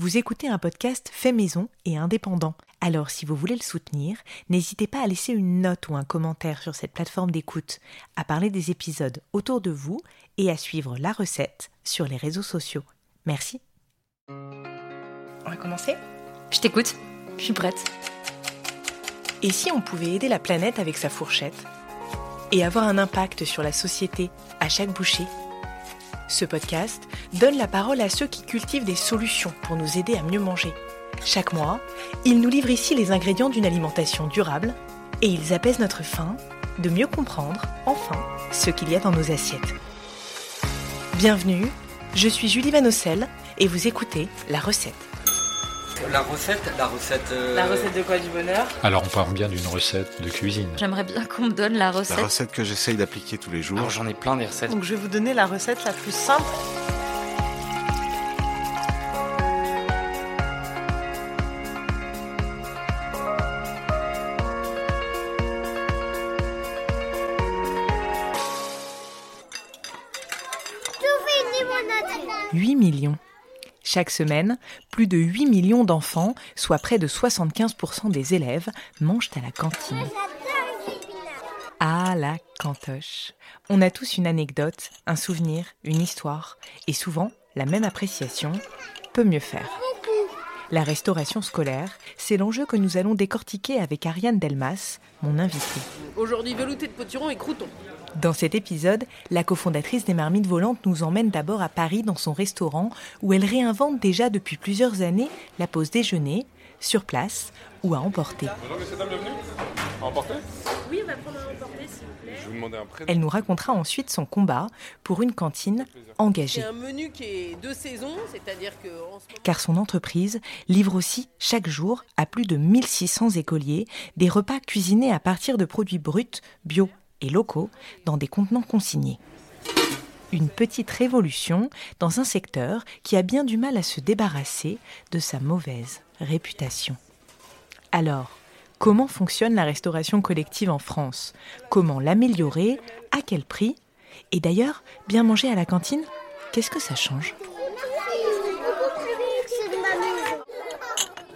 Vous écoutez un podcast fait maison et indépendant. Alors si vous voulez le soutenir, n'hésitez pas à laisser une note ou un commentaire sur cette plateforme d'écoute, à parler des épisodes autour de vous et à suivre la recette sur les réseaux sociaux. Merci. On va commencer? Je t'écoute, je suis prête. Et si on pouvait aider la planète avec sa fourchette et avoir un impact sur la société à chaque bouchée? Ce podcast donne la parole à ceux qui cultivent des solutions pour nous aider à mieux manger. Chaque mois, ils nous livrent ici les ingrédients d'une alimentation durable et ils apaisent notre faim de mieux comprendre, enfin, ce qu'il y a dans nos assiettes. Bienvenue, je suis Julie Vanosel et vous écoutez La Recette. La recette, la recette. euh, La recette de quoi du bonheur Alors on parle bien d'une recette de cuisine. J'aimerais bien qu'on me donne la La recette. recette que j'essaye d'appliquer tous les jours. J'en ai plein des recettes. Donc je vais vous donner la recette la plus simple. limonade. 8 millions. Chaque semaine, plus de 8 millions d'enfants, soit près de 75% des élèves, mangent à la cantine. À la cantoche. On a tous une anecdote, un souvenir, une histoire, et souvent la même appréciation peut mieux faire. La restauration scolaire, c'est l'enjeu que nous allons décortiquer avec Ariane Delmas, mon invitée. Aujourd'hui, velouté de potiron et croûtons. Dans cet épisode, la cofondatrice des Marmites Volantes nous emmène d'abord à Paris dans son restaurant où elle réinvente déjà depuis plusieurs années la pause déjeuner, sur place ou à emporter. Bonjour, messieurs, dames, bienvenue. À emporter? Oui, on va prendre un emporté, s'il vous plaît. Je vais vous demander un prénom. Elle nous racontera ensuite son combat pour une cantine C'est engagée. un menu qui est de saison, c'est-à-dire que en ce moment, car son entreprise livre aussi chaque jour à plus de 1600 écoliers des repas cuisinés à partir de produits bruts, bio et locaux dans des contenants consignés. Une petite révolution dans un secteur qui a bien du mal à se débarrasser de sa mauvaise réputation. Alors, comment fonctionne la restauration collective en France? Comment l'améliorer? À quel prix? Et d'ailleurs, bien manger à la cantine, qu'est-ce que ça change C'est de ma maison.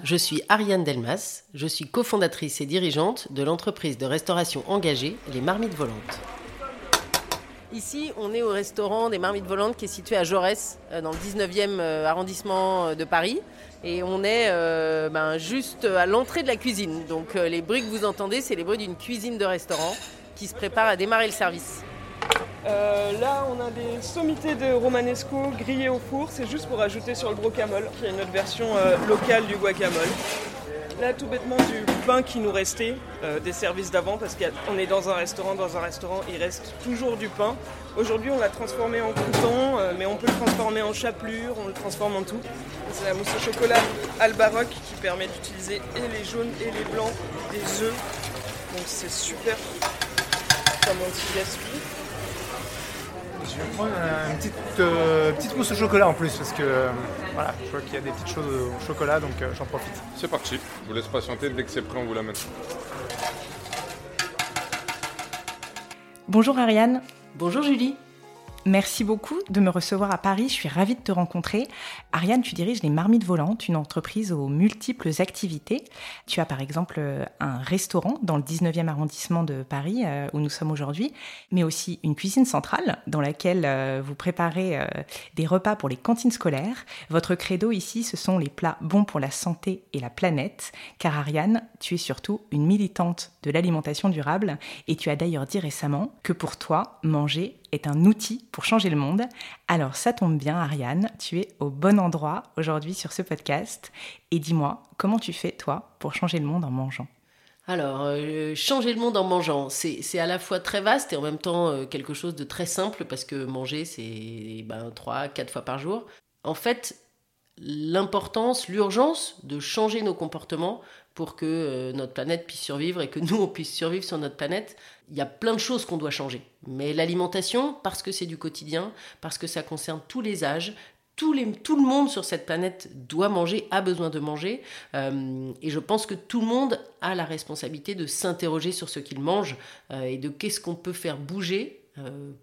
Je suis Ariane Delmas, je suis cofondatrice et dirigeante de l'entreprise de restauration engagée Les Marmites Volantes. Ici, on est au restaurant des Marmites Volantes qui est situé à Jaurès, euh, dans le 19e euh, arrondissement euh, de Paris. Et on est ben, juste à l'entrée de la cuisine. Donc les bruits que vous entendez, c'est les bruits d'une cuisine de restaurant qui se prépare à démarrer le service. Euh, là, on a des sommités de romanesco grillées au four. C'est juste pour ajouter sur le brocamole, qui est notre version euh, locale du guacamole. Là, tout bêtement, du pain qui nous restait euh, des services d'avant, parce qu'on est dans un restaurant, dans un restaurant, il reste toujours du pain. Aujourd'hui, on l'a transformé en crouton, mais on peut le transformer en chapelure, on le transforme en tout. C'est la mousse au chocolat Albaroc qui permet d'utiliser et les jaunes et les blancs des œufs. Donc c'est super comme anti-gaspi. Je vais prendre une petite, euh, petite mousse au chocolat en plus parce que euh, voilà, je vois qu'il y a des petites choses au chocolat donc euh, j'en profite. C'est parti. Je vous laisse patienter. Dès que c'est prêt, on vous l'amène. Bonjour Ariane, Bonjour Julie. Merci beaucoup de me recevoir à Paris, je suis ravie de te rencontrer. Ariane, tu diriges les Marmites Volantes, une entreprise aux multiples activités. Tu as par exemple euh, un restaurant dans le 19e arrondissement de Paris, euh, où nous sommes aujourd'hui, mais aussi une cuisine centrale dans laquelle euh, vous préparez des repas pour les cantines scolaires. Votre credo ici, ce sont les plats bons pour la santé et la planète, car Ariane, tu es surtout une militante de l'alimentation durable, et tu as d'ailleurs dit récemment que pour toi, manger est un outil pour changer le monde. Alors ça tombe bien, Ariane, tu es au bon endroit aujourd'hui sur ce podcast. Et dis-moi, comment tu fais, toi, pour changer le monde en mangeant? Alors, euh, changer le monde en mangeant, c'est à la fois très vaste et en même temps euh, quelque chose de très simple parce que manger, c'est ben, 3, 4 fois par jour. En fait, l'importance, l'urgence de changer nos comportements pour que euh, notre planète puisse survivre et que nous, on puisse survivre sur notre planète, il y a plein de choses qu'on doit changer. Mais l'alimentation, parce que c'est du quotidien, parce que ça concerne tous les âges, tous les, tout le monde sur cette planète doit manger, a besoin de manger. Euh, et je pense que tout le monde a la responsabilité de s'interroger sur ce qu'il mange euh, et de qu'est-ce qu'on peut faire bouger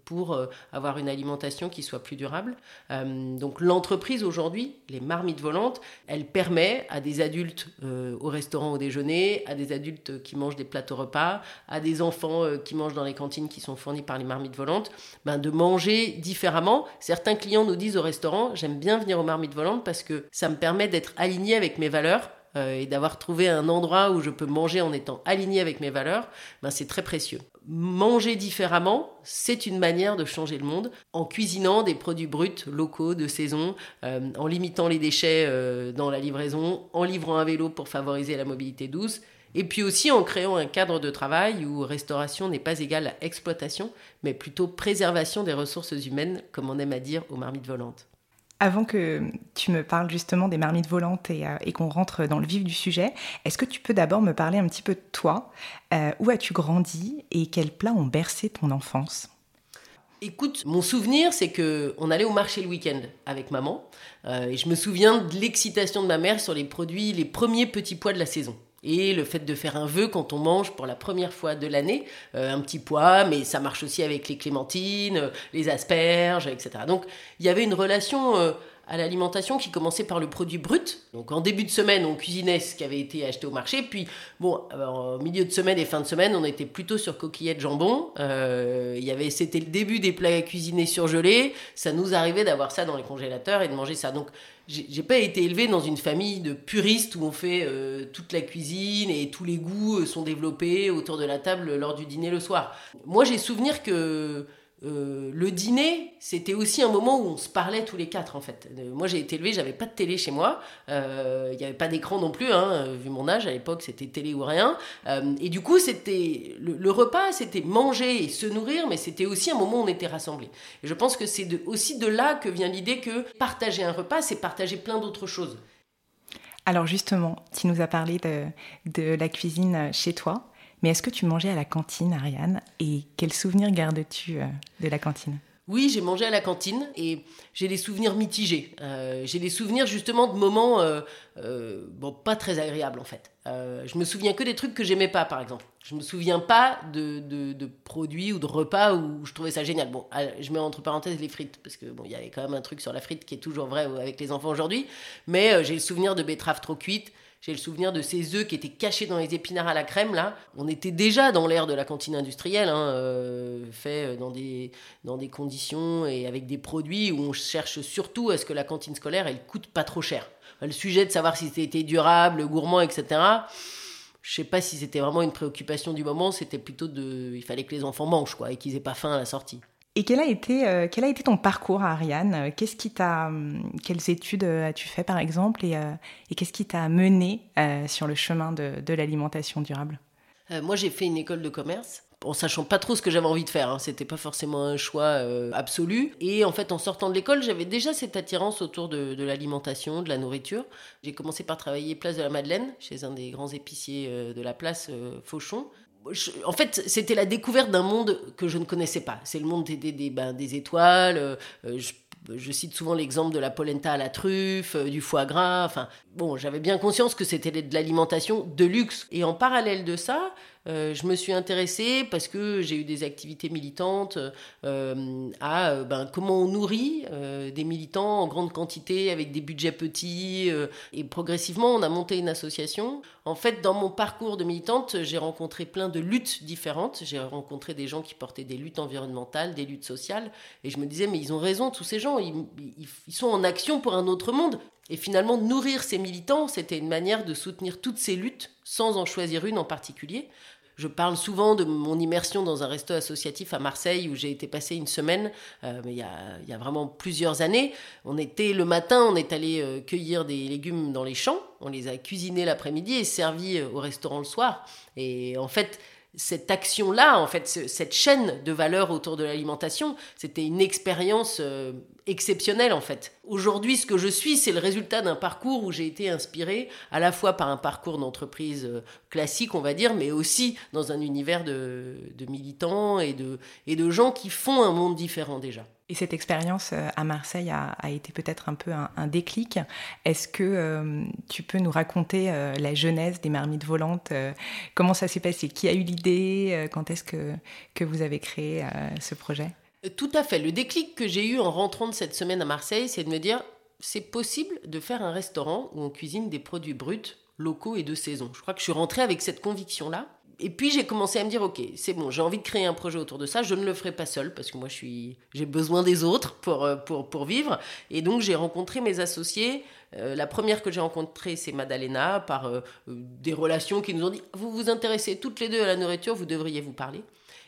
pour euh, avoir une alimentation qui soit plus durable. Euh, donc l'entreprise aujourd'hui, les marmites volantes, elle permet à des adultes au restaurant au déjeuner, à des adultes qui mangent des plateaux repas, à des enfants qui mangent dans les cantines qui sont fournies par les marmites volantes, ben, de manger différemment. Certains clients nous disent au restaurant, j'aime bien venir aux marmites volantes parce que ça me permet d'être aligné avec mes valeurs euh, et d'avoir trouvé un endroit où je peux manger en étant aligné avec mes valeurs, ben c'est très précieux. Manger différemment, c'est une manière de changer le monde en cuisinant des produits bruts locaux de saison, euh, en limitant les déchets euh, dans la livraison, en livrant un vélo pour favoriser la mobilité douce. Et puis aussi en créant un cadre de travail où restauration n'est pas égale à exploitation, mais plutôt préservation des ressources humaines, comme on aime à dire aux marmites volantes. Avant que tu me parles justement des marmites volantes et, euh, qu'on rentre dans le vif du sujet, est-ce que tu peux d'abord me parler un petit peu de toi euh, Où as-tu grandi et quels plats ont bercé ton enfance? Écoute, mon souvenir, c'est que on allait au marché le week-end avec maman. Euh, et je me souviens de l'excitation de ma mère sur les produits, les premiers petits pois de la saison et le fait de faire un vœu quand on mange pour la première fois de l'année, euh, un petit pois, mais ça marche aussi avec les clémentines, euh, les asperges, etc. Donc il y avait une relation euh, à l'alimentation qui commençait par le produit brut. Donc en début de semaine, on cuisinait ce qui avait été acheté au marché, puis bon, en milieu de semaine et fin de semaine, on était plutôt sur coquillettes jambon. y avait, c'était le début des plats cuisinés surgelés. Ça nous arrivait d'avoir ça dans les congélateurs et de manger ça. Donc j'ai pas été élevé dans une famille de puristes où on fait euh, toute la cuisine et tous les goûts euh, sont développés autour de la table lors du dîner le soir. Moi, j'ai souvenir que euh, le dîner, c'était aussi un moment où on se parlait tous les quatre en fait. Euh, moi j'ai été élevé, j'avais pas de télé chez moi, euh, il n'y avait pas d'écran non plus, hein, vu mon âge à l'époque c'était télé ou rien. et du coup c'était le, repas, c'était manger et se nourrir, mais c'était aussi un moment où on était rassemblés. Et je pense que c'est aussi de là que vient l'idée que partager un repas, c'est partager plein d'autres choses. Alors justement, tu nous as parlé de la cuisine chez toi. Mais est-ce que tu mangeais à la cantine, Ariane Et quels souvenirs gardes-tu euh, de la cantine? Oui, j'ai mangé à la cantine et j'ai des souvenirs mitigés. Euh, j'ai des souvenirs justement de moments euh, bon, pas très agréables en fait. je me souviens que des trucs que j'aimais pas par exemple. Je me souviens pas de, de, produits ou de repas où je trouvais ça génial. Bon, je mets entre parenthèses les frites parce que bon, y avait quand même un truc sur la frite qui est toujours vrai avec les enfants aujourd'hui. Mais j'ai le souvenir de betteraves trop cuites j'ai le souvenir de ces œufs qui étaient cachés dans les épinards à la crème, là. On était déjà dans l'ère de la cantine industrielle, hein, euh, fait dans des, dans des conditions et avec des produits où on cherche surtout à ce que la cantine scolaire, elle coûte pas trop cher. Le sujet de savoir si c'était durable, gourmand, etc., je sais pas si c'était vraiment une préoccupation du moment, c'était plutôt de... Il fallait que les enfants mangent, quoi, et qu'ils aient pas faim à la sortie. Et quel a été, euh, quel a été ton parcours, Ariane? Qu'est-ce qui t'a, hum, quelles études euh, as-tu fait par exemple, et, euh, qu'est-ce qui t'a mené sur le chemin de, l'alimentation durable? Moi, j'ai fait une école de commerce. En sachant pas trop ce que j'avais envie de faire, hein. c'était pas forcément un choix absolu. Et en fait, en sortant de l'école, j'avais déjà cette attirance autour de l'alimentation, de la nourriture. J'ai commencé par travailler place de la Madeleine, chez un des grands épiciers de la place, Fauchon en fait, c'était la découverte d'un monde que je ne connaissais pas. C'est le monde des, des, des, ben, étoiles. Euh, je, je, cite souvent l'exemple de la polenta à la truffe, euh, du foie gras. Enfin, bon, j'avais bien conscience que c'était de l'alimentation de luxe. Et en parallèle de ça, euh, je me suis intéressée parce que j'ai eu des activités militantes euh, à euh, ben, comment on nourrit des militants en grande quantité avec des budgets petits. et progressivement, on a monté une association. En fait, dans mon parcours de militante, j'ai rencontré plein de luttes différentes. J'ai rencontré des gens qui portaient des luttes environnementales, des luttes sociales. Et je me disais, mais ils ont raison, tous ces gens. ils, ils sont en action pour un autre monde. Et finalement, nourrir ces militants, c'était une manière de soutenir toutes ces luttes sans en choisir une en particulier. Je parle souvent de mon immersion dans un resto associatif à Marseille où j'ai été passer une semaine, euh, il y, a, vraiment plusieurs années. On était le matin, on est allé euh, cueillir des légumes dans les champs, on les a cuisinés l'après-midi et servis euh, au restaurant le soir. Et en fait, cette action-là, en fait, cette chaîne de valeur autour de l'alimentation, c'était une expérience exceptionnel en fait. Aujourd'hui, ce que je suis, c'est le résultat d'un parcours où j'ai été inspiré à la fois par un parcours d'entreprise euh, classique, on va dire, mais aussi dans un univers de, militants et de gens qui font un monde différent déjà. Et cette expérience euh, à Marseille a, été peut-être un peu un, déclic. Est-ce que euh, tu peux nous raconter euh, la jeunesse des marmites volantes Comment ça s'est passé? Qui a eu l'idée Quand est-ce que, que vous avez créé ce projet? Tout à fait. Le déclic que j'ai eu en rentrant de cette semaine à Marseille, c'est de me dire, c'est possible de faire un restaurant où on cuisine des produits bruts, locaux et de saison. Je crois que je suis rentrée avec cette conviction-là. Et puis j'ai commencé à me dire, ok, c'est bon, j'ai envie de créer un projet autour de ça. Je ne le ferai pas seul parce que moi, je suis, j'ai besoin des autres pour, euh, pour, pour vivre. Et donc j'ai rencontré mes associés. Euh, la première que j'ai rencontrée, c'est Madalena, par euh, des relations qui nous ont dit, vous vous intéressez toutes les deux à la nourriture, vous devriez vous parler.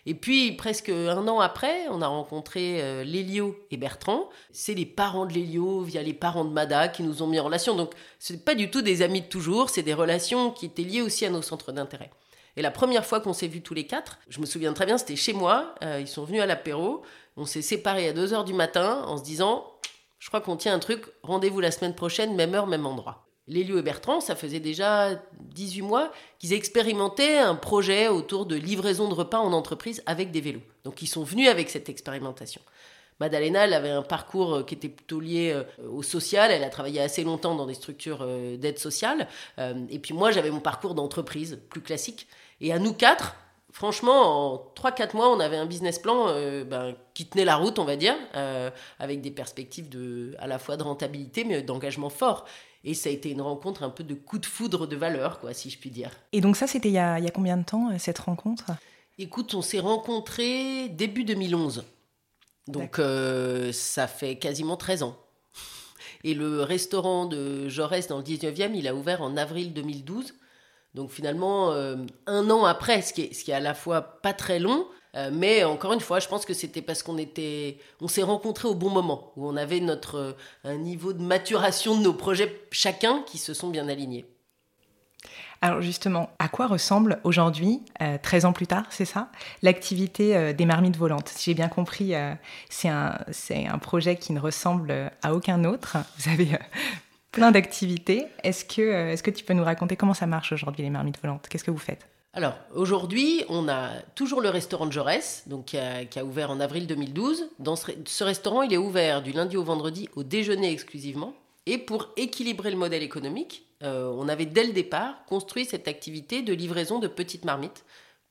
Et puis, presque un an après, on a rencontré euh, Lélio et Bertrand. C'est les parents de Lélio, via les parents de Mada, qui nous ont mis en relation. Donc, ce n'est pas du tout des amis de toujours, c'est des relations qui étaient liées aussi à nos centres d'intérêt. Et la première fois qu'on s'est vus tous les quatre, je me souviens très bien, c'était chez moi. euh, ils sont venus à l'apéro. On s'est séparés à 2 heures du matin en se disant Je crois qu'on tient un truc, rendez-vous la semaine prochaine, même heure, même endroit. Lélio et Bertrand, ça faisait déjà 18 mois qu'ils expérimentaient un projet autour de livraison de repas en entreprise avec des vélos. Donc ils sont venus avec cette expérimentation. Madalena, elle avait un parcours euh, qui était plutôt lié euh, au social. Elle a travaillé assez longtemps dans des structures d'aide sociale. Et puis moi, j'avais mon parcours d'entreprise plus classique. Et à nous quatre, franchement, en 3-4 mois, on avait un business plan euh, ben, qui tenait la route, on va dire, euh, avec des perspectives de, à la fois de rentabilité, mais d'engagement fort. Et ça a été une rencontre un peu de coup de foudre de valeur, quoi, si je puis dire. Et donc ça, c'était il, y a- il y a combien de temps, euh, cette rencontre? Écoute, on s'est rencontrés début 2011. Donc euh, ça fait quasiment 13 ans. Et le restaurant de Jaurès dans le 19e, il a ouvert en avril 2012. Donc finalement, euh, un an après, ce qui, est, ce qui est à la fois pas très long, euh, mais encore une fois, je pense que c'était parce qu'on était, on s'est rencontrés au bon moment, où on avait notre euh, un niveau de maturation de nos projets chacun qui se sont bien alignés. Alors justement, à quoi ressemble aujourd'hui, euh, 13 ans plus tard, c'est ça, l'activité des marmites volantes? Si j'ai bien compris, c'est un, un projet qui ne ressemble à aucun autre. Vous avez plein d'activités. Est-ce que, euh, est-ce que tu peux nous raconter comment ça marche aujourd'hui, les marmites volantes? Qu'est-ce que vous faites? Alors, aujourd'hui, on a toujours le restaurant de Jaurès, donc qui a, ouvert en avril 2012. Dans ce, restaurant, il est ouvert du lundi au vendredi au déjeuner exclusivement. Et pour équilibrer le modèle économique, euh, on avait dès le départ construit cette activité de livraison de petites marmites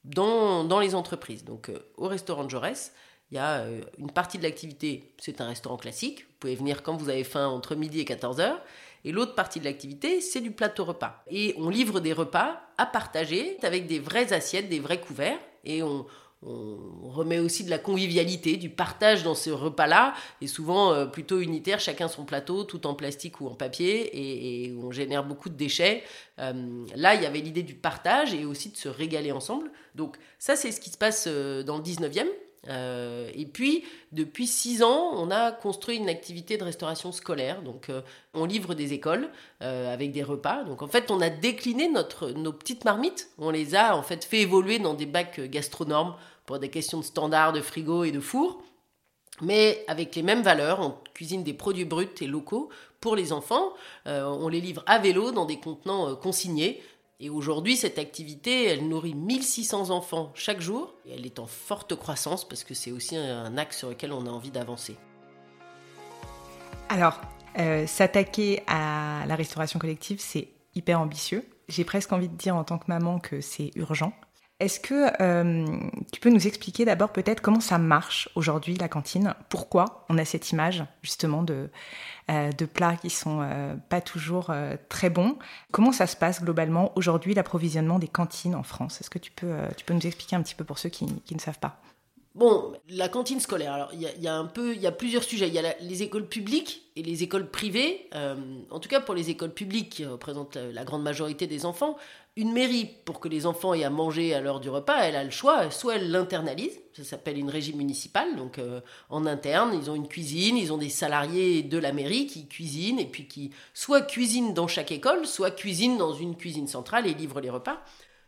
dans, dans les entreprises. Donc, euh, au restaurant de Jaurès, il y a une partie de l'activité, c'est un restaurant classique. Vous pouvez venir quand vous avez faim entre midi et 14 heures. Et l'autre partie de l'activité, c'est du plateau repas. Et on livre des repas à partager avec des vraies assiettes, des vrais couverts. Et on, remet aussi de la convivialité, du partage dans ce repas-là. Et souvent euh, plutôt unitaire, chacun son plateau, tout en plastique ou en papier. Et, et on génère beaucoup de déchets. Euh, là, il y avait l'idée du partage et aussi de se régaler ensemble. Donc ça, c'est ce qui se passe euh, dans le 19e. Euh, et puis, depuis six ans, on a construit une activité de restauration scolaire. Donc, euh, on livre des écoles euh, avec des repas. Donc, en fait, on a décliné notre, nos petites marmites. On les a en fait fait évoluer dans des bacs gastronormes pour des questions de standards, de frigo et de four. Mais avec les mêmes valeurs, on cuisine des produits bruts et locaux pour les enfants. On les livre à vélo dans des contenants consignés. Et aujourd'hui, cette activité, elle nourrit 1600 enfants chaque jour. Et elle est en forte croissance parce que c'est aussi un axe sur lequel on a envie d'avancer. Alors, euh, s'attaquer à la restauration collective, c'est hyper ambitieux. J'ai presque envie de dire en tant que maman que c'est urgent. Est-ce que euh, tu peux nous expliquer d'abord peut-être comment ça marche aujourd'hui la cantine? Pourquoi on a cette image justement de, euh, plats qui sont euh, pas toujours très bons? Comment ça se passe globalement aujourd'hui l'approvisionnement des cantines en France? Est-ce que tu peux, tu peux nous expliquer un petit peu pour ceux qui, qui ne savent pas? Bon, la cantine scolaire. Alors, il y a, un peu, il y a plusieurs sujets. Il y a les écoles publiques et les écoles privées. En tout cas, pour les écoles publiques qui représentent la grande majorité des enfants, une mairie pour que les enfants aient à manger à l'heure du repas, elle a le choix. Soit elle l'internalise, ça s'appelle une régie municipale. Donc, euh, en interne, ils ont une cuisine, ils ont des salariés de la mairie qui cuisinent et puis qui soit cuisinent dans chaque école, soit cuisinent dans une cuisine centrale et livrent les repas.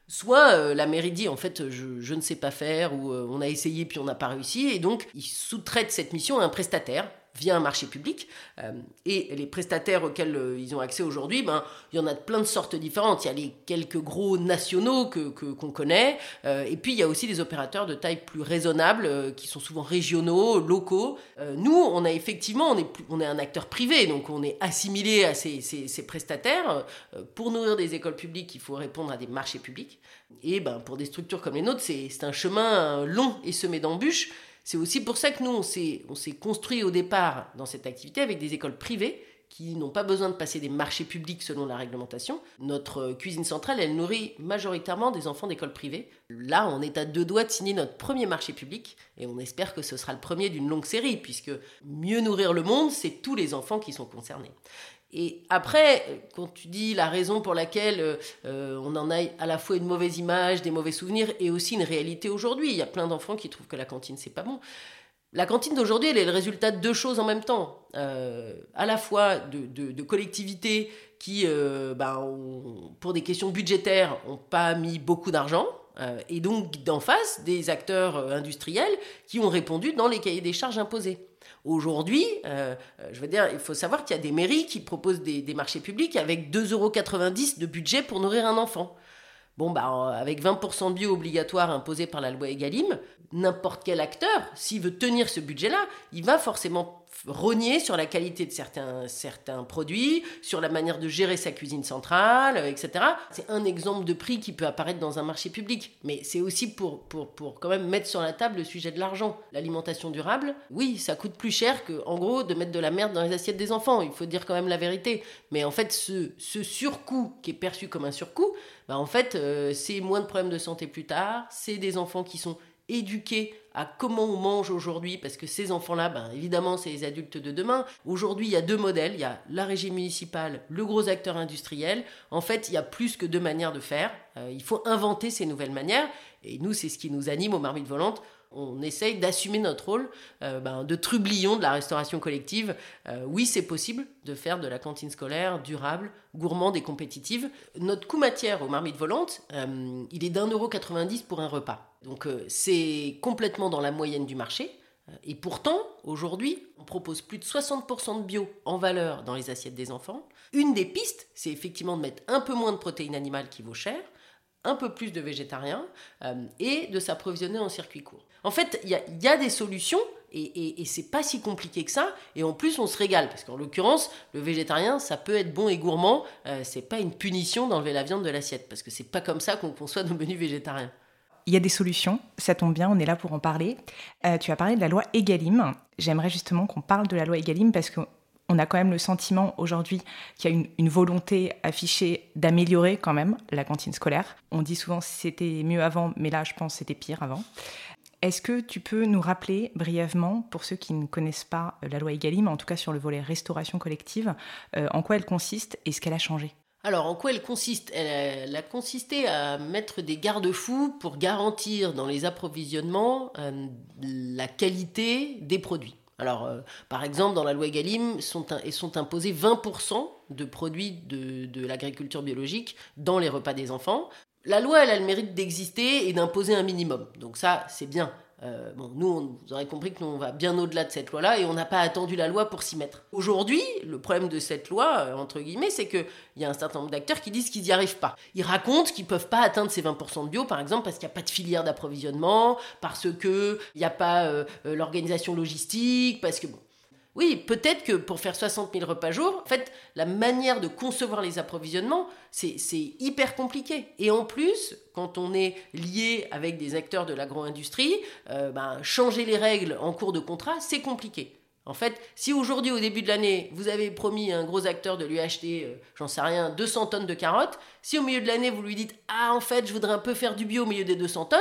Soit euh, la mairie dit en fait je, ne sais pas faire ou euh, on a essayé puis on n'a pas réussi et donc ils sous-traitent cette mission à un prestataire via un marché public. Euh, et les prestataires auxquels euh, ils ont accès aujourd'hui, ben, il y en a de plein de sortes différentes. Il y a les quelques gros nationaux que, qu'on connaît, euh, et puis il y a aussi des opérateurs de taille plus raisonnable, qui sont souvent régionaux, locaux. nous, on a effectivement, on est, on est un acteur privé, donc on est assimilé à ces, ces, ces prestataires. pour nourrir des écoles publiques, il faut répondre à des marchés publics. Et ben, pour des structures comme les nôtres, c'est, c'est un chemin long et semé d'embûches. C'est aussi pour ça que nous, on s'est, construit au départ dans cette activité avec des écoles privées qui n'ont pas besoin de passer des marchés publics selon la réglementation. Notre cuisine centrale, elle nourrit majoritairement des enfants d'écoles privées. Là, on est à deux doigts de signer notre premier marché public et on espère que ce sera le premier d'une longue série puisque mieux nourrir le monde, c'est tous les enfants qui sont concernés. Et après, quand tu dis la raison pour laquelle euh, on en a à la fois une mauvaise image, des mauvais souvenirs, et aussi une réalité aujourd'hui, il y a plein d'enfants qui trouvent que la cantine, c'est pas bon. La cantine d'aujourd'hui, elle est le résultat de deux choses en même temps. Euh, à la fois de, collectivités qui, euh, ben, pour des questions budgétaires, n'ont pas mis beaucoup d'argent, et donc d'en face, des acteurs industriels qui ont répondu dans les cahiers des charges imposés. Aujourd'hui, euh, euh, je veux dire, il faut savoir qu'il y a des mairies qui proposent des, marchés publics avec 2,90 euros de budget pour nourrir un enfant. Bon, bah, avec 20% de bio obligatoire imposé par la loi Egalim, n'importe quel acteur, s'il veut tenir ce budget-là, il va forcément rogner sur la qualité de certains, certains produits, sur la manière de gérer sa cuisine centrale, euh, etc. C'est un exemple de prix qui peut apparaître dans un marché public, mais c'est aussi pour, pour, pour quand même mettre sur la table le sujet de l'argent. L'alimentation durable, oui, ça coûte plus cher que, en gros, de mettre de la merde dans les assiettes des enfants, il faut dire quand même la vérité. Mais en fait, ce, ce surcoût qui est perçu comme un surcoût, bah en fait, euh, c'est moins de problèmes de santé plus tard, c'est des enfants qui sont éduqués à comment on mange aujourd'hui, parce que ces enfants-là, ben, évidemment, c'est les adultes de demain. Aujourd'hui, il y a deux modèles. Il y a la régie municipale, le gros acteur industriel. En fait, il y a plus que deux manières de faire. Euh, il faut inventer ces nouvelles manières. Et nous, c'est ce qui nous anime aux marmites volantes on essaye d'assumer notre rôle euh, ben, de trublion de la restauration collective. Euh, oui, c'est possible de faire de la cantine scolaire durable, gourmande et compétitive. Notre coût matière aux marmites volantes, euh, il est d'un euro 90 pour un repas. Donc c'est complètement dans la moyenne du marché. Et pourtant, aujourd'hui, on propose plus de 60% de bio en valeur dans les assiettes des enfants. Une des pistes, c'est effectivement de mettre un peu moins de protéines animales qui vaut cher, un peu plus de végétariens et de s'approvisionner en circuit court. En fait, il y a, des solutions et, et, c'est pas si compliqué que ça. Et en plus, on se régale. Parce qu'en l'occurrence, le végétarien, ça peut être bon et gourmand. Euh, c'est pas une punition d'enlever la viande de l'assiette. Parce que c'est pas comme ça qu'on conçoit nos menus végétariens. Il y a des solutions, ça tombe bien, on est là pour en parler. Euh, tu as parlé de la loi Egalim. J'aimerais justement qu'on parle de la loi Egalim parce que on a quand même le sentiment aujourd'hui qu'il y a une, volonté affichée d'améliorer quand même la cantine scolaire. On dit souvent c'était mieux avant, mais là je pense c'était pire avant. Est-ce que tu peux nous rappeler brièvement, pour ceux qui ne connaissent pas euh, la loi Egalim, en tout cas sur le volet restauration collective, euh, en quoi elle consiste et ce qu'elle a changé? Alors, en quoi elle consiste? Elle, a consisté à mettre des garde-fous pour garantir dans les approvisionnements euh, la qualité des produits. Alors, par exemple, dans la loi Egalim, sont, sont imposés 20% de produits de, de l'agriculture biologique dans les repas des enfants. La loi, elle a le mérite d'exister et d'imposer un minimum. Donc ça, c'est bien. Euh, bon, nous, on, vous aurez compris que nous, on va bien au-delà de cette loi-là et on n'a pas attendu la loi pour s'y mettre. Aujourd'hui, le problème de cette loi, euh, entre guillemets, c'est qu'il y a un certain nombre d'acteurs qui disent qu'ils n'y arrivent pas. Ils racontent qu'ils ne peuvent pas atteindre ces 20% de bio, par exemple, parce qu'il n'y a pas de filière d'approvisionnement, parce qu'il n'y a pas euh, l'organisation logistique, parce que bon. Oui, peut-être que pour faire 60 000 repas jour, en fait, la manière de concevoir les approvisionnements, c'est hyper compliqué. Et en plus, quand on est lié avec des acteurs de l'agro-industrie, euh, ben, changer les règles en cours de contrat, c'est compliqué. En fait, si aujourd'hui, au début de l'année, vous avez promis à un gros acteur de lui acheter, euh, j'en sais rien, 200 tonnes de carottes, si au milieu de l'année, vous lui dites Ah, en fait, je voudrais un peu faire du bio au milieu des 200 tonnes,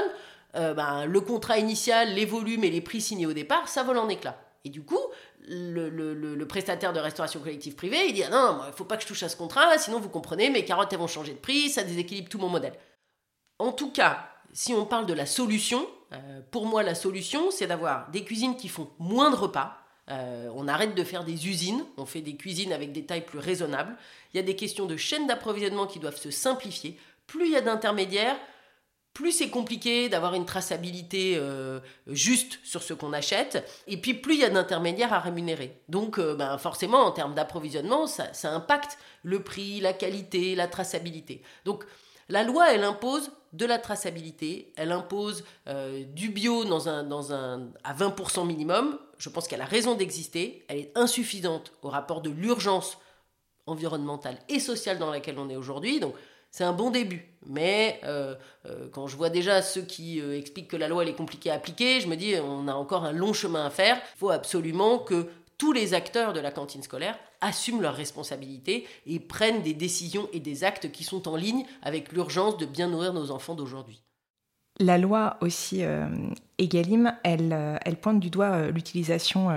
euh, ben, le contrat initial, les volumes et les prix signés au départ, ça vole en éclats. Et du coup, le, prestataire de restauration collective privée, il dit ah non, il faut pas que je touche à ce contrat, sinon vous comprenez, mes carottes elles vont changer de prix, ça déséquilibre tout mon modèle. En tout cas, si on parle de la solution, euh, pour moi la solution c'est d'avoir des cuisines qui font moins de repas. Euh, on arrête de faire des usines, on fait des cuisines avec des tailles plus raisonnables. Il y a des questions de chaîne d'approvisionnement qui doivent se simplifier. Plus il y a d'intermédiaires, plus c'est compliqué d'avoir une traçabilité euh, juste sur ce qu'on achète, et puis plus il y a d'intermédiaires à rémunérer. Donc euh, ben, forcément, en termes d'approvisionnement, ça, impacte le prix, la qualité, la traçabilité. Donc la loi, elle impose de la traçabilité, elle impose euh, du bio dans un, dans un, à 20% minimum. Je pense qu'elle a raison d'exister. Elle est insuffisante au rapport de l'urgence environnementale et sociale dans laquelle on est aujourd'hui. Donc c'est un bon début. Mais euh, euh, quand je vois déjà ceux qui expliquent que la loi est compliquée à appliquer, je me dis on a encore un long chemin à faire. Il faut absolument que tous les acteurs de la cantine scolaire assument leurs responsabilités et prennent des décisions et des actes qui sont en ligne avec l'urgence de bien nourrir nos enfants d'aujourd'hui. La loi aussi euh, elle, euh, pointe du doigt euh, l'utilisation,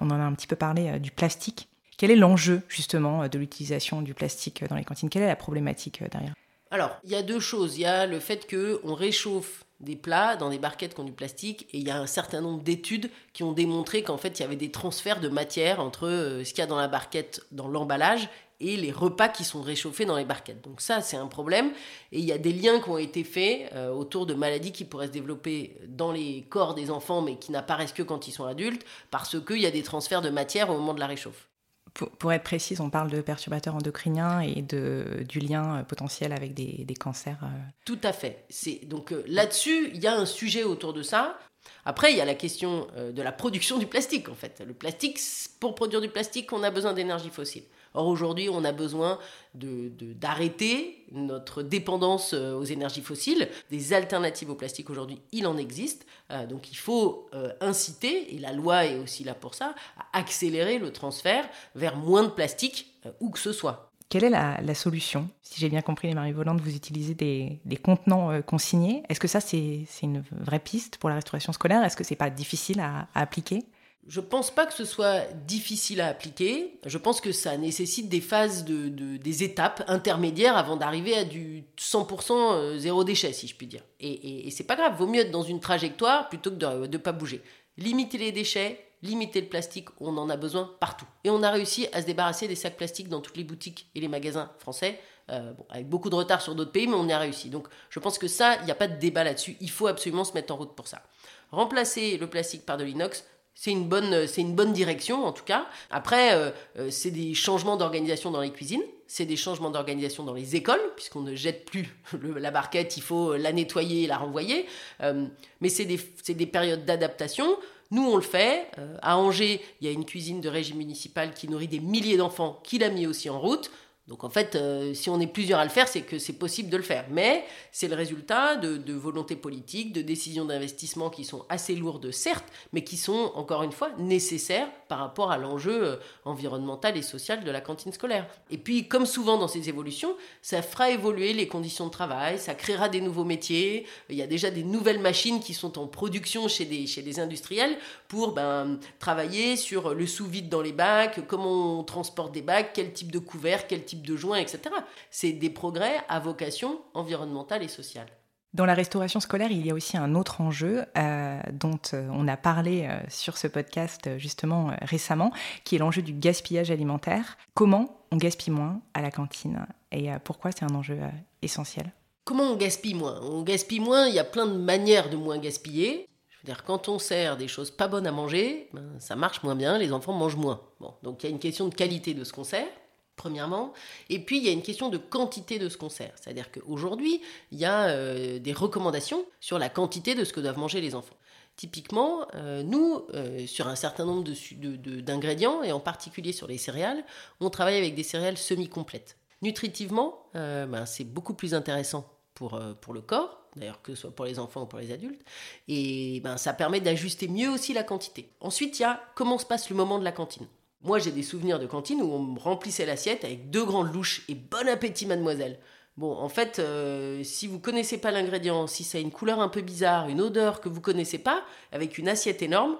on en a un petit peu parlé, du plastique. Quel est l'enjeu justement de l'utilisation du plastique dans les cantines? Quelle est la problématique derrière? Alors, il y a deux choses. Il y a le fait qu'on réchauffe des plats dans des barquettes qui ont du plastique et il y a un certain nombre d'études qui ont démontré qu'en fait il y avait des transferts de matière entre euh, ce qu'il y a dans la barquette, dans l'emballage et les repas qui sont réchauffés dans les barquettes. Donc ça c'est un problème et il y a des liens qui ont été faits euh, autour de maladies qui pourraient se développer dans les corps des enfants mais qui n'apparaissent que quand ils sont adultes parce qu'il y a des transferts de matière au moment de la réchauffe. Pour, être précise, on parle de perturbateurs endocriniens et de, du lien euh, potentiel avec des, des cancers. Euh. Tout à fait. Donc euh, là-dessus, il y a un sujet autour de ça. Après, il y a la question de la production du plastique, en fait. Le plastique, pour produire du plastique, on a besoin d'énergie fossile. Or, aujourd'hui, on a besoin d'arrêter de, notre dépendance euh, aux énergies fossiles. Des alternatives au plastique, aujourd'hui, il en existe. Euh, donc, il faut euh, inciter, et la loi est aussi là pour ça, à accélérer le transfert vers moins de plastique, où que ce soit. Quelle est la, solution? Si j'ai bien compris, les marie volantes, vous utilisez des, contenants consignés. Est-ce que ça, c'est une vraie piste pour la restauration scolaire? Est-ce que c'est pas difficile à appliquer? Je pense pas que ce soit difficile à appliquer. Je pense que ça nécessite des phases, de, des étapes intermédiaires avant d'arriver à du 100% euh, zéro déchet, si je puis dire. Et, c'est pas grave, vaut mieux être dans une trajectoire plutôt que de ne pas bouger. Limiter les déchets, limiter le plastique, on en a besoin partout. Et on a réussi à se débarrasser des sacs plastiques dans toutes les boutiques et les magasins français. Euh, avec beaucoup de retard sur d'autres pays, mais on y a réussi. Donc je pense que ça, il n'y a pas de débat là-dessus. Il faut absolument se mettre en route pour ça. Remplacer le plastique par de l'inox, c'est une, bonne, c'est une bonne direction en tout cas. Après, euh, euh, c'est des changements d'organisation dans les cuisines, c'est des changements d'organisation dans les écoles, puisqu'on ne jette plus la barquette, il faut la nettoyer et la renvoyer. Euh, mais c'est des, des périodes d'adaptation. Nous, on le fait. à Angers, il y a une cuisine de régime municipal qui nourrit des milliers d'enfants, qui l'a mis aussi en route. Donc en fait, euh, si on est plusieurs à le faire, c'est que c'est possible de le faire. Mais c'est le résultat de, de volonté politique, de décisions d'investissement qui sont assez lourdes, certes, mais qui sont, encore une fois, nécessaires par rapport à l'enjeu euh, environnemental et social de la cantine scolaire. Et puis, comme souvent dans ces évolutions, ça fera évoluer les conditions de travail, ça créera des nouveaux métiers. Il y a déjà des nouvelles machines qui sont en production chez des, industriels pour ben, travailler sur le sous-vide dans les bacs, comment on transporte des bacs, quel type de couvert, quel type de joints, etc. C'est des progrès à vocation environnementale et sociale. Dans la restauration scolaire, il y a aussi un autre enjeu euh, dont euh, on a parlé euh, sur ce podcast justement récemment, qui est l'enjeu du gaspillage alimentaire. Comment on gaspille moins à la cantine et pourquoi c'est un enjeu essentiel? Comment on gaspille moins? On gaspille moins, il y a plein de manières de moins gaspiller. Je veux dire, quand on sert des choses pas bonnes à manger, ben, ça marche moins bien, les enfants mangent moins. Bon, donc il y a une question de qualité de ce qu'on sert premièrement. Et puis, il y a une question de quantité de ce qu'on sert. C'est-à-dire qu'aujourd'hui, il y a euh, des recommandations sur la quantité de ce que doivent manger les enfants. Typiquement, euh, nous, euh, sur un certain nombre d'ingrédients, et en particulier sur les céréales, on travaille avec des céréales semi-complètes. Nutritivement, ben, c'est beaucoup plus intéressant pour, pour le corps, d'ailleurs que ce soit pour les enfants ou pour les adultes, et ben, ça permet d'ajuster mieux aussi la quantité. Ensuite, il y a comment se passe le moment de la cantine. Moi, j'ai des souvenirs de cantine où on me remplissait l'assiette avec deux grandes louches et bon appétit, mademoiselle. Bon, en fait, euh, si vous connaissez pas l'ingrédient, si ça a une couleur un peu bizarre, une odeur que vous connaissez pas, avec une assiette énorme,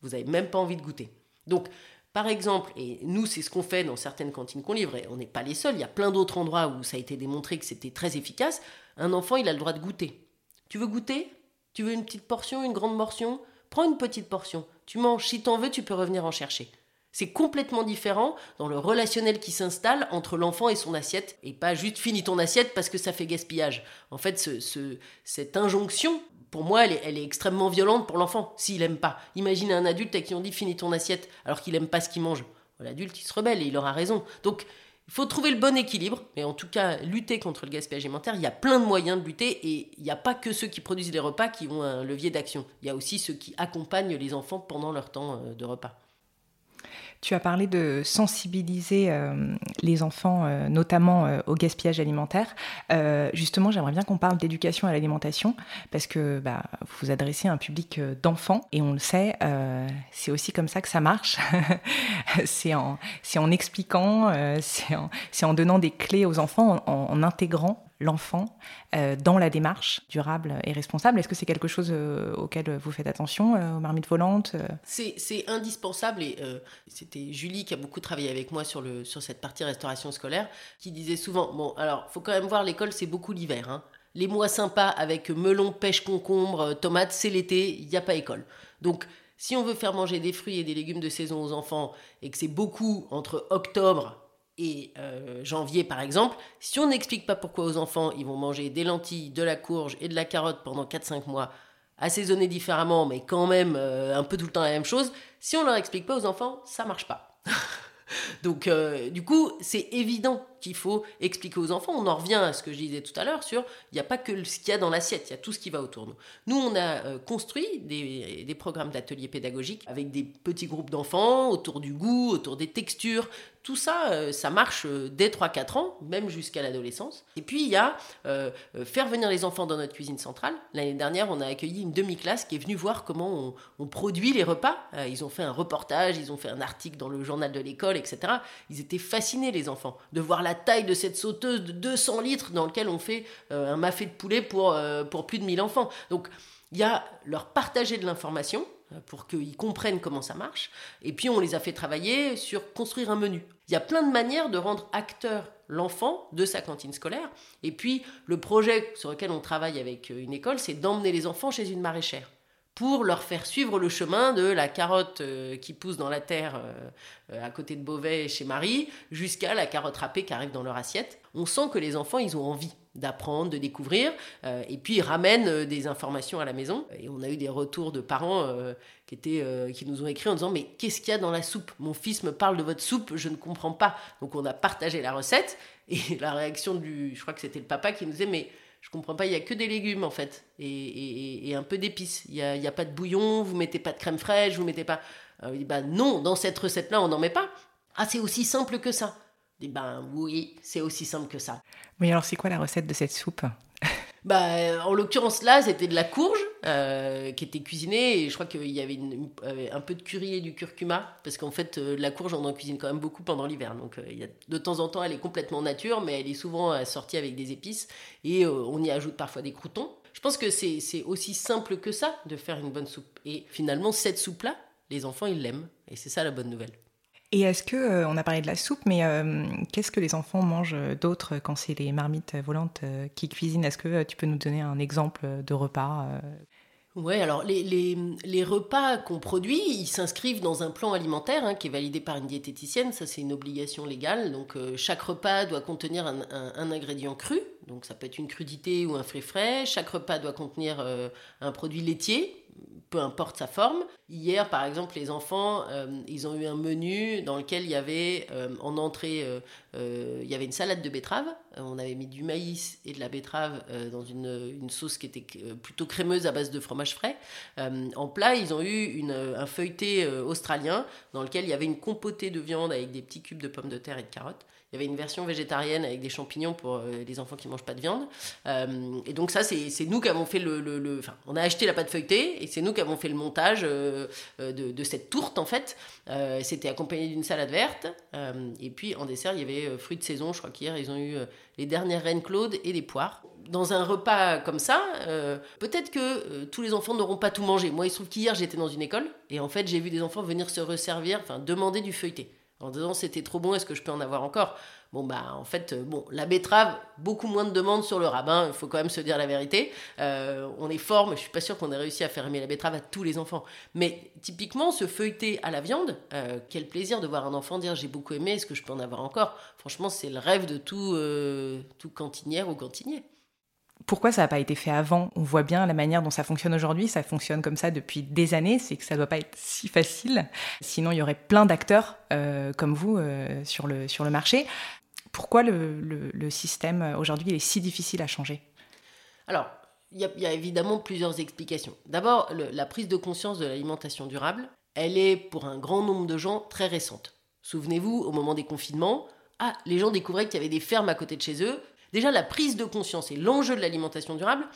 vous n'avez même pas envie de goûter. Donc, par exemple, et nous, c'est ce qu'on fait dans certaines cantines qu'on livre, et on n'est pas les seuls, il y a plein d'autres endroits où ça a été démontré que c'était très efficace, un enfant, il a le droit de goûter. Tu veux goûter? Tu veux une petite portion, une grande portion? Prends une petite portion. Tu manges, si t'en veux, tu peux revenir en chercher. C'est complètement différent dans le relationnel qui s'installe entre l'enfant et son assiette, et pas juste finis ton assiette parce que ça fait gaspillage. En fait, ce, cette injonction, pour moi, elle est, extrêmement violente pour l'enfant, s'il aime pas. Imaginez un adulte à qui on dit finis ton assiette alors qu'il aime pas ce qu'il mange. L'adulte, il se rebelle et il aura raison. Donc, il faut trouver le bon équilibre, mais en tout cas, lutter contre le gaspillage alimentaire, il y a plein de moyens de lutter et il n'y a pas que ceux qui produisent les repas qui ont un levier d'action. Il y a aussi ceux qui accompagnent les enfants pendant leur temps euh, de repas. Tu as parlé de sensibiliser euh, les enfants, euh, notamment euh, au gaspillage alimentaire. justement, j'aimerais bien qu'on parle d'éducation à l'alimentation, parce que bah, vous vous adressez un public d'enfants, et on le sait, c'est aussi comme ça que ça marche. c'est en, expliquant, c'est en, donnant des clés aux enfants, en, en intégrant l'enfant euh, dans la démarche durable et responsable. Est-ce que c'est quelque chose euh, auquel vous faites attention euh, aux marmites volantes C'est indispensable et c'était Julie qui a beaucoup travaillé avec moi sur, sur cette partie restauration scolaire qui disait souvent, bon alors faut quand même voir l'école c'est beaucoup l'hiver. Hein. Les mois sympas avec melon, pêche, concombre, tomates, c'est l'été, il n'y a pas école. Donc si on veut faire manger des fruits et des légumes de saison aux enfants et que c'est beaucoup entre octobre et euh, janvier par exemple, si on n'explique pas pourquoi aux enfants ils vont manger des lentilles, de la courge et de la carotte pendant 4-5 mois, assaisonnés différemment mais quand même euh, un peu tout le temps la même chose, si on leur explique pas aux enfants, ça marche pas. Donc euh, du coup, c'est évident qu'il faut expliquer aux enfants. On en revient à ce que je disais tout à l'heure sur il n'y a pas que ce qu'il y a dans l'assiette, il y a tout ce qui va autour de nous. Nous, on a euh, construit des, des programmes d'ateliers pédagogiques avec des petits groupes d'enfants autour du goût, autour des textures. Tout ça, euh, ça marche euh, dès 3-4 ans, même jusqu'à l'adolescence. Et puis, il y a faire venir les enfants dans notre cuisine centrale. L'année dernière, on a accueilli une demi-classe qui est venue voir comment on, on produit les repas. ils ont fait un reportage, ils ont fait un article dans le journal de l'école, etc. Ils étaient fascinés, les enfants, de voir la la taille de cette sauteuse de 200 litres dans lequel on fait euh, un mafé de poulet pour, euh, pour plus de 1000 enfants. Donc, il y a leur partager de l'information euh, pour qu'ils comprennent comment ça marche. Et puis, on les a fait travailler sur construire un menu. Il y a plein de manières de rendre acteur l'enfant de sa cantine scolaire. Et puis, le projet sur lequel on travaille avec une école, c'est d'emmener les enfants chez une maraîchère pour leur faire suivre le chemin de la carotte euh, qui pousse dans la terre euh, euh, à côté de Beauvais chez Marie jusqu'à la carotte râpée qui arrive dans leur assiette. On sent que les enfants, ils ont envie d'apprendre, de découvrir, et puis ils ramènent des informations à la maison. Et on a eu des retours de parents qui, étaient, qui nous ont écrit en disant Mais qu'est-ce qu'il y a dans la soupe? Mon fils me parle de votre soupe, je ne comprends pas. Donc on a partagé la recette, et la réaction du. Je crois que c'était le papa qui nous disait Mais je comprends pas, il y a que des légumes en fait et, un peu d'épices. Il n'y a, y a, pas de bouillon, vous mettez pas de crème fraîche, vous mettez pas. Euh, il dit bah non, dans cette recette-là, on n'en met pas. Ah, c'est aussi simple que ça. Il dit ben oui, c'est aussi simple que ça. Mais alors, c'est quoi la recette de cette soupe? Bah, en l'occurrence là, c'était de la courge euh, qui était cuisinée et je crois qu'il y avait euh, un peu de curry et du curcuma parce qu'en fait euh, la courge on en cuisine quand même beaucoup pendant l'hiver donc de temps en temps elle est complètement nature mais elle est souvent assortie avec des épices et on y ajoute parfois des croutons. Je pense que c'est aussi simple que ça de faire une bonne soupe et finalement cette soupe là les enfants ils l'aiment et c'est ça la bonne nouvelle. Et est-ce que, on a parlé de la soupe, mais qu'est-ce que les enfants mangent d'autre quand c'est les marmites volantes qui cuisinent? Est-ce que tu peux nous donner un exemple de repas oui, alors les, repas qu'on produit, ils s'inscrivent dans un plan alimentaire hein, qui est validé par une diététicienne, ça c'est une obligation légale. Donc chaque repas doit contenir un, un, ingrédient cru, donc ça peut être une crudité ou un fruit frais. Chaque repas doit contenir un produit laitier, peu importe sa forme. Hier, par exemple, les enfants, euh, ils ont eu un menu dans lequel il y avait euh, en entrée, euh, il y avait une salade de betterave. on avait mis du maïs et de la betterave dans une, une, sauce qui était plutôt crémeuse à base de fromage frais. en plat, ils ont eu une, un feuilleté australien dans lequel il y avait une compotée de viande avec des petits cubes de pommes de terre et de carottes. Il y avait une version végétarienne avec des champignons pour euh, les enfants qui mangent pas de viande. Euh, et donc ça, c'est nous qui avons fait le... Enfin, on a acheté la pâte feuilletée et c'est nous qui avons fait le montage euh, de, de, cette tourte, en fait. C'était accompagné d'une salade verte. et puis, en dessert, il y avait fruits de saison. Je crois qu'hier, ils ont eu les dernières reines Claude et des poires. Dans un repas comme ça, peut-être que tous les enfants n'auront pas tout mangé. Moi, il se trouve qu'hier, j'étais dans une école et en fait, j'ai vu des enfants venir se resservir, enfin, demander du feuilleté. En disant c'était trop bon, est-ce que je peux en avoir encore? Bon, bah, en fait, euh, bon, la betterave, beaucoup moins de demandes sur le rabbin, il faut quand même se dire la vérité. Euh, on est fort, mais je suis pas sûre qu'on ait réussi à faire aimer la betterave à tous les enfants. Mais typiquement, ce feuilleté à la viande, euh, quel plaisir de voir un enfant dire j'ai beaucoup aimé, est-ce que je peux en avoir encore? Franchement, c'est le rêve de tout, tout cantinière ou cantinier. Pourquoi ça n'a pas été fait avant? On voit bien la manière dont ça fonctionne aujourd'hui. Ça fonctionne comme ça depuis des années. C'est que ça ne doit pas être si facile. Sinon, il y aurait plein d'acteurs comme vous sur, le, sur le marché. Pourquoi le, système aujourd'hui est si difficile à changer? Alors, il y, a évidemment plusieurs explications. D'abord, la prise de conscience de l'alimentation durable, elle est pour un grand nombre de gens très récente. Souvenez-vous, au moment des confinements, ah, les gens découvraient qu'il y avait des fermes à côté de chez eux. Déjà, la prise de conscience et l'enjeu de l'alimentation durable,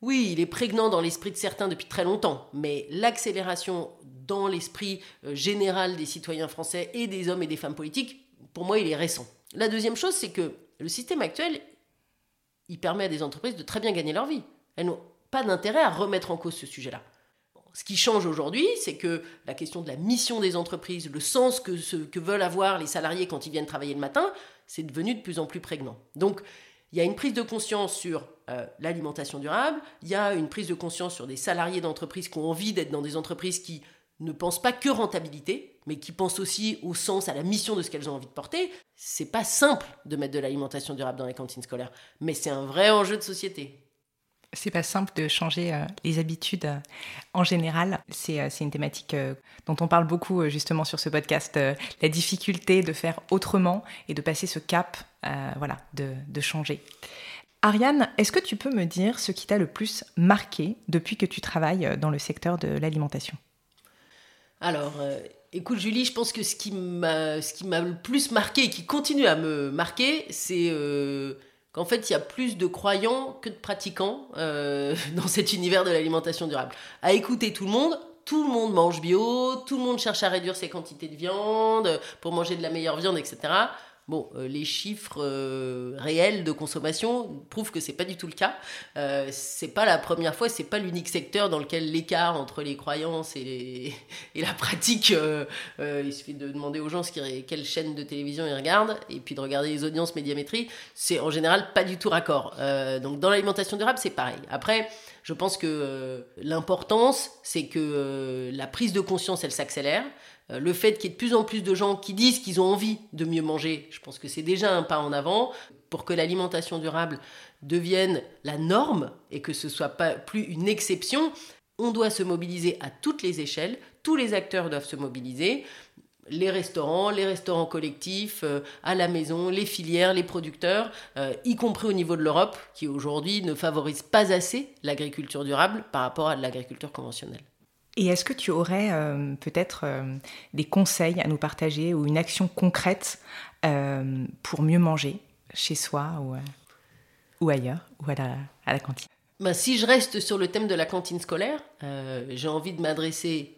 oui, il est prégnant dans l'esprit de certains depuis très longtemps, mais l'accélération dans l'esprit euh, général des citoyens français et des hommes et des femmes politiques, pour moi, il est récent. La deuxième chose, c'est que le système actuel, il permet à des entreprises de très bien gagner leur vie. Elles n'ont pas d'intérêt à remettre en cause ce sujet-là. Ce qui change aujourd'hui, c'est que la question de la mission des entreprises, le sens que, veulent avoir les salariés quand ils viennent travailler le matin, c'est devenu de plus en plus prégnant. Donc, il y a une prise de conscience sur euh, l'alimentation durable, il y a une prise de conscience sur des salariés d'entreprises qui ont envie d'être dans des entreprises qui ne pensent pas que rentabilité, mais qui pensent aussi au sens, à la mission de ce qu'elles ont envie de porter. C'est pas simple de mettre de l'alimentation durable dans les cantines scolaires, mais c'est un vrai enjeu de société. C'est pas simple de changer euh, les habitudes euh, en général. C'est euh, une thématique dont on parle beaucoup justement sur ce podcast, la difficulté de faire autrement et de passer ce cap, voilà, de, de changer. Ariane, est-ce que tu peux me dire ce qui t'a le plus marqué depuis que tu travailles dans le secteur de l'alimentation? Alors, écoute Julie, je pense que ce qui m'a, le plus marqué et qui continue à me marquer, c'est qu'en fait, il y a plus de croyants que de pratiquants euh, dans cet univers de l'alimentation durable. À écouter tout le monde, tout le monde mange bio, tout le monde cherche à réduire ses quantités de viande pour manger de la meilleure viande, etc. Bon, euh, les chiffres euh, réels de consommation prouvent que c'est pas du tout le cas. Euh, c'est pas la première fois, c'est pas l'unique secteur dans lequel l'écart entre les croyances et, la pratique, il suffit de demander aux gens ce quelle chaîne de télévision ils regardent et puis de regarder les audiences médiamétrie, c'est en général pas du tout raccord. donc dans l'alimentation durable, c'est pareil. Après, je pense que l'importance, c'est que la prise de conscience, elle s'accélère. Euh, le fait qu'il y ait de plus en plus de gens qui disent qu'ils ont envie de mieux manger, je pense que c'est déjà un pas en avant pour que l'alimentation durable devienne la norme et que ce soit pas plus une exception. On doit se mobiliser à toutes les échelles, tous les acteurs doivent se mobiliser les restaurants, les restaurants collectifs, euh, à la maison, les filières, les producteurs, euh, y compris au niveau de l'Europe, qui aujourd'hui ne favorise pas assez l'agriculture durable par rapport à l'agriculture conventionnelle. Et est-ce que tu aurais euh, peut-être euh, des conseils à nous partager ou une action concrète euh, pour mieux manger chez soi ou, ailleurs, ou à la, à la cantine? Ben, Si je reste sur le thème de la cantine scolaire, j'ai envie de m'adresser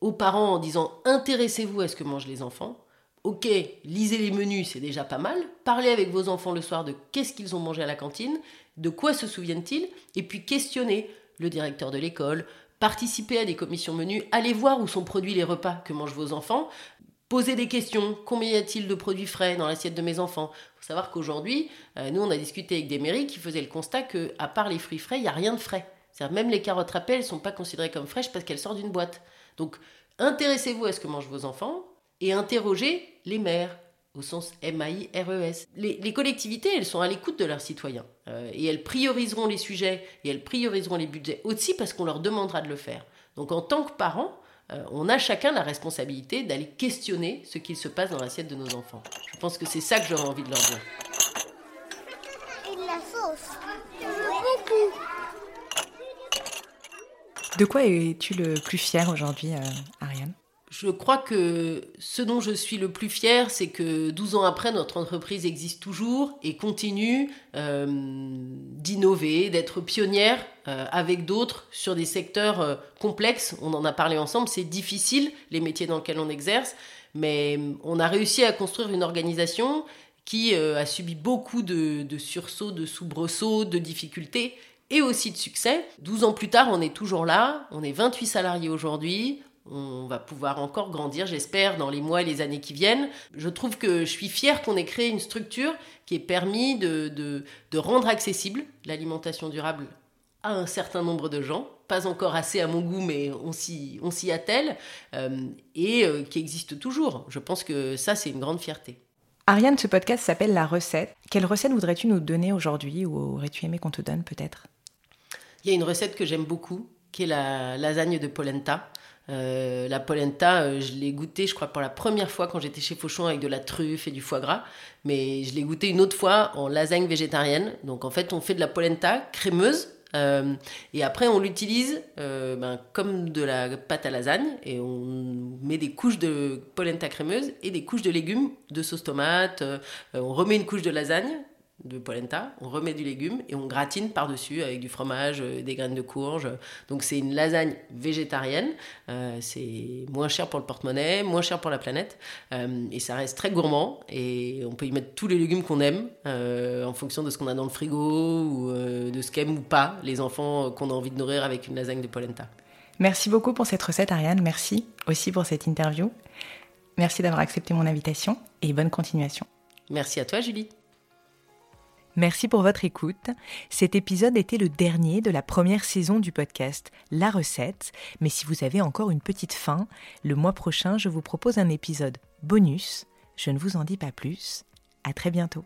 aux parents en disant intéressez-vous à ce que mangent les enfants. Ok, lisez les menus, c'est déjà pas mal. Parlez avec vos enfants le soir de qu'est-ce qu'ils ont mangé à la cantine, de quoi se souviennent-ils, et puis questionnez le directeur de l'école, participez à des commissions menus, allez voir où sont produits les repas que mangent vos enfants, posez des questions, combien y a-t-il de produits frais dans l'assiette de mes enfants? Il faut savoir qu'aujourd'hui, euh, nous on a discuté avec des mairies qui faisaient le constat que à part les fruits frais, il n'y a rien de frais. C'est-à-dire même les carottes râpées, elles ne sont pas considérées comme fraîches parce qu'elles sortent d'une boîte. Donc intéressez-vous à ce que mangent vos enfants et interrogez les mères, au sens M-A-I-R-E-S. Les, collectivités, elles sont à l'écoute de leurs citoyens. Euh, et elles prioriseront les sujets et elles prioriseront les budgets aussi parce qu'on leur demandera de le faire. Donc en tant que parents, euh, on a chacun la responsabilité d'aller questionner ce qu'il se passe dans l'assiette de nos enfants. Je pense que c'est ça que j'aurais envie de leur dire. Et de la sauce. beaucoup. De quoi es-tu le plus fier aujourd'hui, euh, je crois que ce dont je suis le plus fier, c'est que 12 ans après, notre entreprise existe toujours et continue euh, d'innover, d'être pionnière euh, avec d'autres sur des secteurs euh, complexes. On en a parlé ensemble, c'est difficile les métiers dans lesquels on exerce, mais on a réussi à construire une organisation qui a subi beaucoup de, de sursauts, de soubresauts, de difficultés et aussi de succès. 12 ans plus tard, on est toujours là, on est 28 salariés aujourd'hui, On va pouvoir encore grandir, j'espère, dans les mois et les années qui viennent. Je trouve que je suis fière qu'on ait créé une structure qui ait permis de, de rendre accessible l'alimentation durable à un certain nombre de gens, pas encore assez à mon goût, mais on s'y attelle, euh, et euh, qui existe toujours. Je pense que ça, c'est une grande fierté. Ariane, ce podcast s'appelle La recette. Quelle recette voudrais-tu nous donner aujourd'hui ou aurais-tu aimé qu'on te donne peut-être? Il y a une recette que j'aime beaucoup, qui est la lasagne de polenta. Euh, la polenta, je l'ai goûtée, je crois, pour la première fois quand j'étais chez Fauchon avec de la truffe et du foie gras. Mais je l'ai goûtée une autre fois en lasagne végétarienne. Donc en fait, on fait de la polenta crémeuse euh, et après, on l'utilise euh, ben, comme de la pâte à lasagne et on met des couches de polenta crémeuse et des couches de légumes, de sauce tomate. Euh, on remet une couche de lasagne de polenta, on remet du légume et on gratine par-dessus avec du fromage, euh, des graines de courge. Donc c'est une lasagne végétarienne. Euh, c'est moins cher pour le porte-monnaie, moins cher pour la planète. Euh, et ça reste très gourmand. Et on peut y mettre tous les légumes qu'on aime en fonction de ce qu'on a dans le frigo ou de ce qu'aiment ou pas les enfants qu'on a envie de nourrir avec une lasagne de polenta. Merci beaucoup pour cette recette, Ariane. Merci aussi pour cette interview. Merci d'avoir accepté mon invitation et bonne continuation. Merci à toi, Julie. Merci pour votre écoute. Cet épisode était le dernier de la première saison du podcast La recette, mais si vous avez encore une petite faim, le mois prochain, je vous propose un épisode bonus. Je ne vous en dis pas plus. À très bientôt.